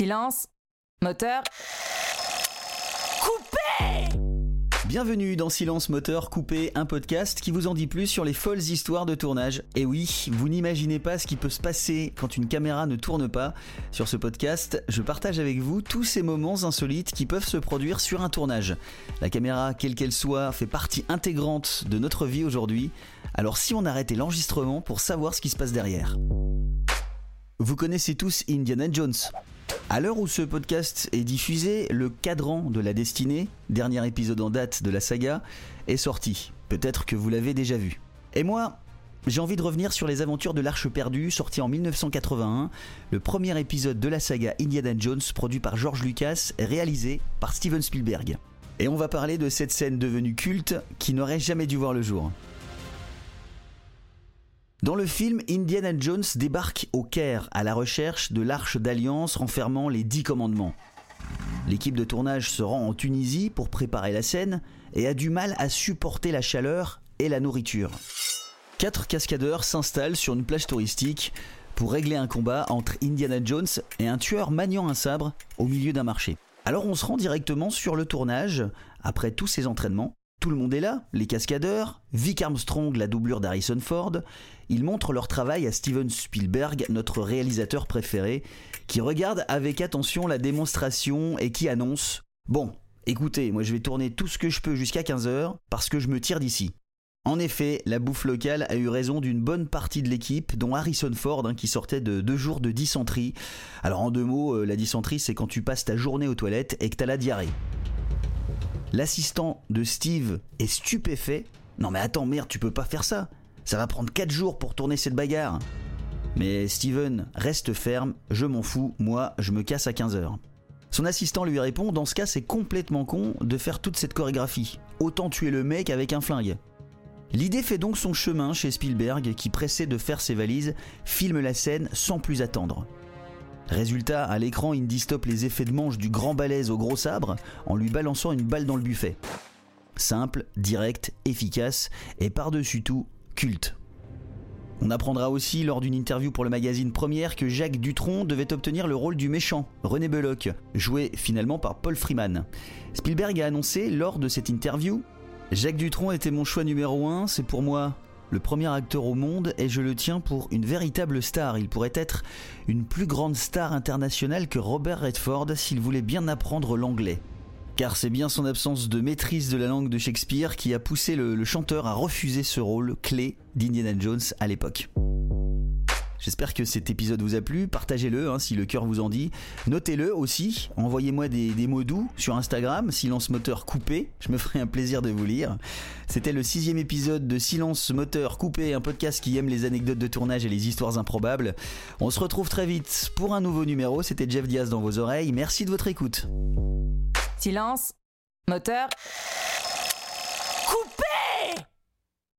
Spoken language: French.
Silence. Moteur. Coupé Bienvenue dans Silence Moteur Coupé, un podcast qui vous en dit plus sur les folles histoires de tournage. Et oui, vous n'imaginez pas ce qui peut se passer quand une caméra ne tourne pas. Sur ce podcast, je partage avec vous tous ces moments insolites qui peuvent se produire sur un tournage. La caméra, quelle qu'elle soit, fait partie intégrante de notre vie aujourd'hui. Alors si on arrêtait l'enregistrement pour savoir ce qui se passe derrière. Vous connaissez tous Indiana Jones. À l'heure où ce podcast est diffusé, le cadran de la destinée, dernier épisode en date de la saga, est sorti. Peut-être que vous l'avez déjà vu. Et moi, j'ai envie de revenir sur les aventures de l'Arche perdue, sorti en 1981, le premier épisode de la saga Indiana Jones, produit par George Lucas réalisé par Steven Spielberg. Et on va parler de cette scène devenue culte qui n'aurait jamais dû voir le jour. Dans le film, Indiana Jones débarque au Caire à la recherche de l'arche d'alliance renfermant les dix commandements. L'équipe de tournage se rend en Tunisie pour préparer la scène et a du mal à supporter la chaleur et la nourriture. Quatre cascadeurs s'installent sur une plage touristique pour régler un combat entre Indiana Jones et un tueur maniant un sabre au milieu d'un marché. Alors on se rend directement sur le tournage, après tous ces entraînements, tout le monde est là, les cascadeurs, Vic Armstrong, la doublure d'Harrison Ford. Ils montrent leur travail à Steven Spielberg, notre réalisateur préféré, qui regarde avec attention la démonstration et qui annonce Bon, écoutez, moi je vais tourner tout ce que je peux jusqu'à 15h parce que je me tire d'ici. En effet, la bouffe locale a eu raison d'une bonne partie de l'équipe, dont Harrison Ford, hein, qui sortait de deux jours de dysenterie. Alors en deux mots, euh, la dysenterie, c'est quand tu passes ta journée aux toilettes et que t'as la diarrhée. L'assistant de Steve est stupéfait. Non mais attends, merde, tu peux pas faire ça. Ça va prendre 4 jours pour tourner cette bagarre. Mais Steven reste ferme, je m'en fous, moi je me casse à 15h. Son assistant lui répond Dans ce cas, c'est complètement con de faire toute cette chorégraphie. Autant tuer le mec avec un flingue. L'idée fait donc son chemin chez Spielberg qui, pressé de faire ses valises, filme la scène sans plus attendre. Résultat, à l'écran, Indy stoppe les effets de manche du grand balèze au gros sabre en lui balançant une balle dans le buffet. Simple, direct, efficace et par-dessus tout, culte. On apprendra aussi lors d'une interview pour le magazine Première que Jacques Dutronc devait obtenir le rôle du méchant, René Belloc, joué finalement par Paul Freeman. Spielberg a annoncé lors de cette interview Jacques Dutronc était mon choix numéro un, c'est pour moi le premier acteur au monde et je le tiens pour une véritable star. Il pourrait être une plus grande star internationale que Robert Redford s'il voulait bien apprendre l'anglais. Car c'est bien son absence de maîtrise de la langue de Shakespeare qui a poussé le, le chanteur à refuser ce rôle clé d'Indiana Jones à l'époque. J'espère que cet épisode vous a plu. Partagez-le hein, si le cœur vous en dit. Notez-le aussi. Envoyez-moi des, des, mots doux sur Instagram, silence moteur coupé. Je me ferai un plaisir de vous lire. C'était le sixième épisode de Silence moteur coupé, un podcast qui aime les anecdotes de tournage et les histoires improbables. On se retrouve très vite pour un nouveau numéro. C'était Jeff Diaz dans vos oreilles. Merci de votre écoute. Silence. Moteur. Coupé